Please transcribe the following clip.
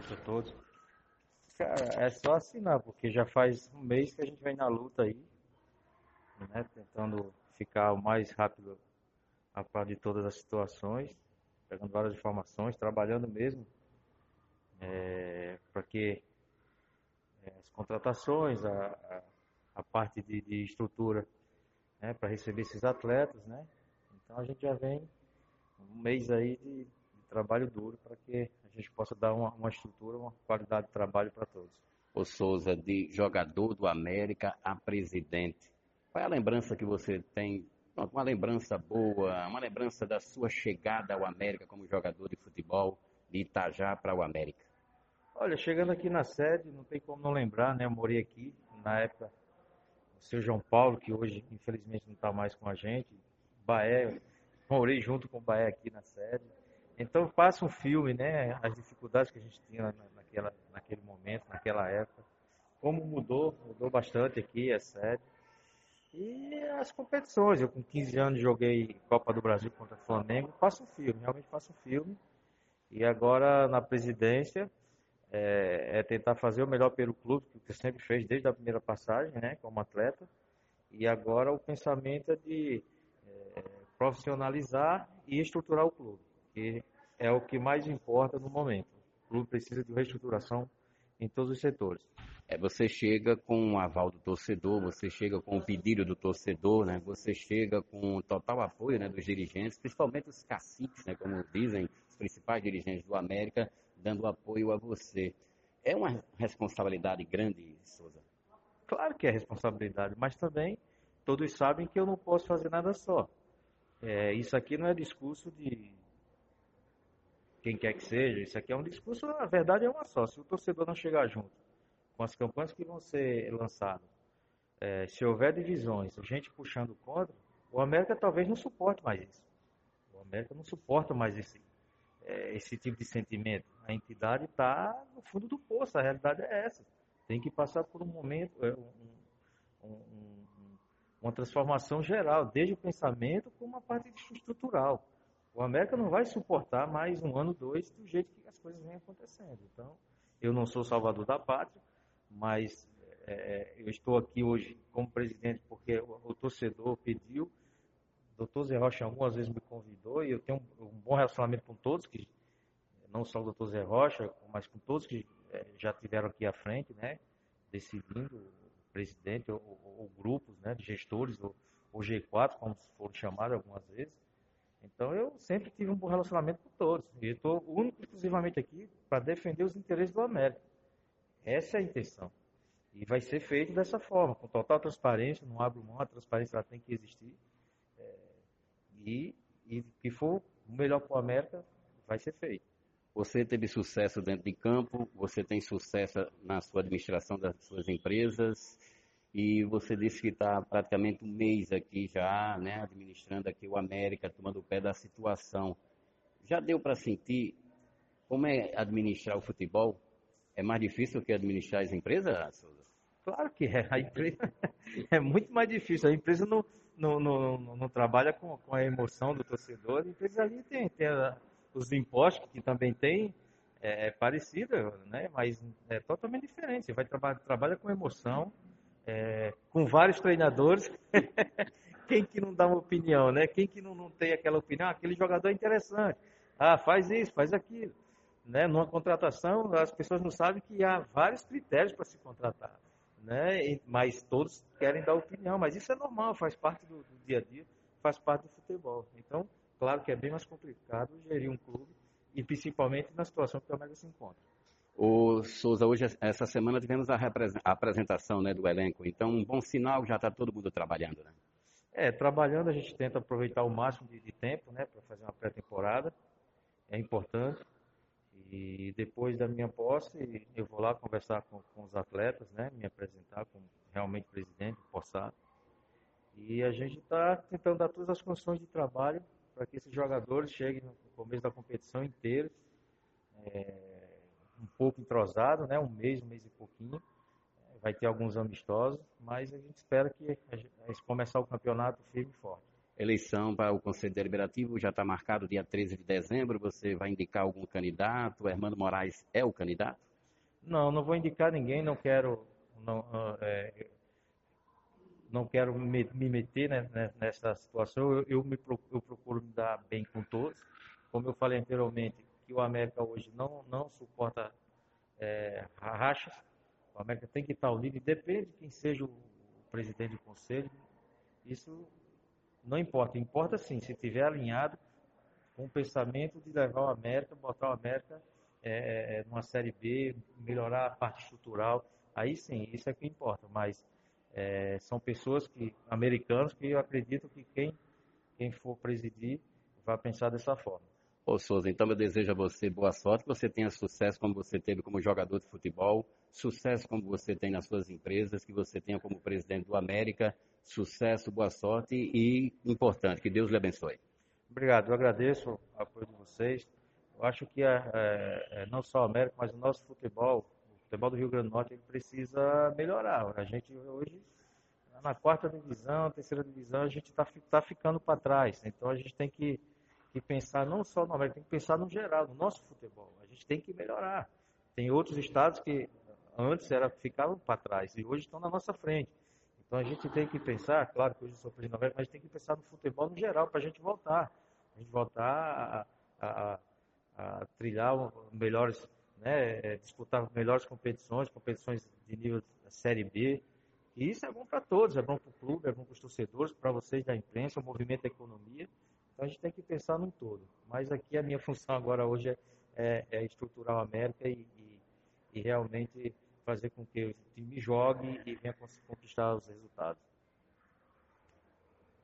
noite a todos. Cara, é só assinar, porque já faz um mês que a gente vem na luta aí, né? Tentando ficar o mais rápido a par de todas as situações, pegando várias informações, trabalhando mesmo é, para que é, as contratações, a, a, a parte de, de estrutura né, para receber esses atletas, né? Então a gente já vem um mês aí de trabalho duro para que a gente possa dar uma, uma estrutura, uma qualidade de trabalho para todos. O Souza, de jogador do América a presidente, qual é a lembrança que você tem? Uma lembrança boa, uma lembrança da sua chegada ao América como jogador de futebol de Itajá para o América? Olha, chegando aqui na sede, não tem como não lembrar, né? Eu morei aqui na época o seu João Paulo, que hoje infelizmente não está mais com a gente, Baé, morei junto com o Baé aqui na sede. Então passa um filme, né? As dificuldades que a gente tinha naquela, naquele momento, naquela época. Como mudou, mudou bastante aqui a sede. E as competições, eu com 15 anos joguei Copa do Brasil contra o Flamengo, passa um filme, realmente passa um filme. E agora na presidência é, é, tentar fazer o melhor pelo clube, que sempre fez desde a primeira passagem, né, como atleta. E agora o pensamento é de é, profissionalizar e estruturar o clube, que é o que mais importa no momento. O clube precisa de reestruturação em todos os setores. É, você chega com o aval do torcedor, você chega com o pedido do torcedor, né? Você chega com o total apoio né, dos dirigentes, principalmente os caciques, né, como dizem os principais dirigentes do América, dando apoio a você. É uma responsabilidade grande, Souza? Claro que é responsabilidade, mas também todos sabem que eu não posso fazer nada só. É, isso aqui não é discurso de quem quer que seja, isso aqui é um discurso, a verdade é uma só. Se o torcedor não chegar junto com as campanhas que vão ser lançadas, é, se houver divisões, gente puxando contra, o América talvez não suporte mais isso. O América não suporta mais esse, é, esse tipo de sentimento. A entidade está no fundo do poço, a realidade é essa. Tem que passar por um momento, é, um, um, um, uma transformação geral, desde o pensamento como a parte estrutural. O América não vai suportar mais um ano, dois, do jeito que as coisas vêm acontecendo. Então, eu não sou salvador da pátria, mas é, eu estou aqui hoje como presidente porque o, o torcedor pediu doutor Zé Rocha algumas vezes me convidou e eu tenho um, um bom relacionamento com todos, que não só o doutor Zé Rocha, mas com todos que é, já tiveram aqui à frente, né, decidindo o presidente ou, ou, grupos né, de gestores, ou, ou G4, como foram chamados algumas vezes. Então eu sempre tive um bom relacionamento com todos. E estou único exclusivamente aqui para defender os interesses do América. Essa é a intenção. E vai ser feito dessa forma, com total transparência, não abro mão, a transparência ela tem que existir e, e que for o melhor para o América, vai ser feito. Você teve sucesso dentro de campo, você tem sucesso na sua administração das suas empresas e você disse que está praticamente um mês aqui já, né, administrando aqui o América, tomando o pé da situação. Já deu para sentir como é administrar o futebol? É mais difícil que administrar as empresas, Souza? Claro que é. A empresa é muito mais difícil. A empresa não, não, não, não trabalha com, com, a emoção do torcedor. A empresa ali tem, tem os impostos, que também tem, é, é parecida, né? mas é totalmente diferente. Você vai trabalha com emoção, é, com vários treinadores. Quem que não dá uma opinião, né? Quem que não, não tem aquela opinião? Ah, aquele jogador é interessante. Ah, faz isso, faz aquilo. Né? Numa contratação, as pessoas não sabem que há vários critérios para se contratar né? mas todos querem dar opinião, mas isso é normal, faz parte do, do dia a dia, faz parte do futebol. Então, claro que é bem mais complicado gerir um clube e principalmente na situação que o América se encontra. O Souza, hoje, essa semana, tivemos a, a apresentação né, do elenco, então um bom sinal, já está todo mundo trabalhando, né? É, trabalhando a gente tenta aproveitar o máximo de, de tempo, né, para fazer uma pré-temporada, é importante. E depois da minha posse, eu vou lá conversar com, com os atletas, né? Me apresentar como realmente presidente, possado. E a gente está tentando dar todas as condições de trabalho para que esses jogadores cheguem no começo da competição inteiro, é, pouco entrosado, né? Um mês, um mês e pouquinho. Vai ter alguns amistosos, mas a gente espera que a gente, começar o campeonato firme e forte. eleição para o Conselho Deliberativo já está marcado dia 13 de dezembro. Você vai indicar algum candidato? O Hermano Moraes é o candidato? Não, não vou indicar ninguém, não quero. Não, é, não quero me, me meter né, nessa situação. Eu, eu, me, eu procuro me dar bem com todos. Como eu falei anteriormente, que o América hoje não, não suporta é, rachas. O América tem que estar unido, depende de quem seja o presidente do conselho. Isso não importa. Importa sim, se estiver alinhado com o pensamento de levar o América, botar o América é, é, é, numa Série B, melhorar a parte estrutural. Aí sim, isso é que importa. Mas é, são pessoas que americanos que eu acredito que quem, quem for presidir vai pensar dessa forma. Ô Souza, então eu desejo a você boa sorte, que você tenha sucesso como você teve como jogador de futebol, sucesso como você tem nas suas empresas, que você tenha como presidente do América, sucesso, boa sorte e importante, que Deus lhe abençoe. Obrigado, eu agradeço o apoio de vocês. Eu acho que é, é, não só o América, mas o nosso futebol, o futebol do Rio Grande do Norte, ele precisa melhorar. A gente hoje, na quarta divisão, terceira divisão, a gente está tá ficando para trás. Então a gente tem que, que pensar não só no América, tem que pensar no geral, no nosso futebol. A gente tem que melhorar. Tem outros estados que antes era, ficavam para trás e hoje estão na nossa frente. Então a gente tem que pensar, claro que hoje eu sou presidente da América, mas tem que pensar no futebol no geral para a gente voltar. A gente voltar a, a, a trilhar melhores, né, é, disputar melhores competições, competições de nível Série B. E isso é bom para todos, é bom para o clube, é bom para os torcedores, para vocês da imprensa, o movimento da economia. Então a gente tem que pensar num todo. Mas aqui a minha função agora hoje é, é, é estruturar o América e, e, e realmente fazer com que o time jogue e venha conquistar os resultados.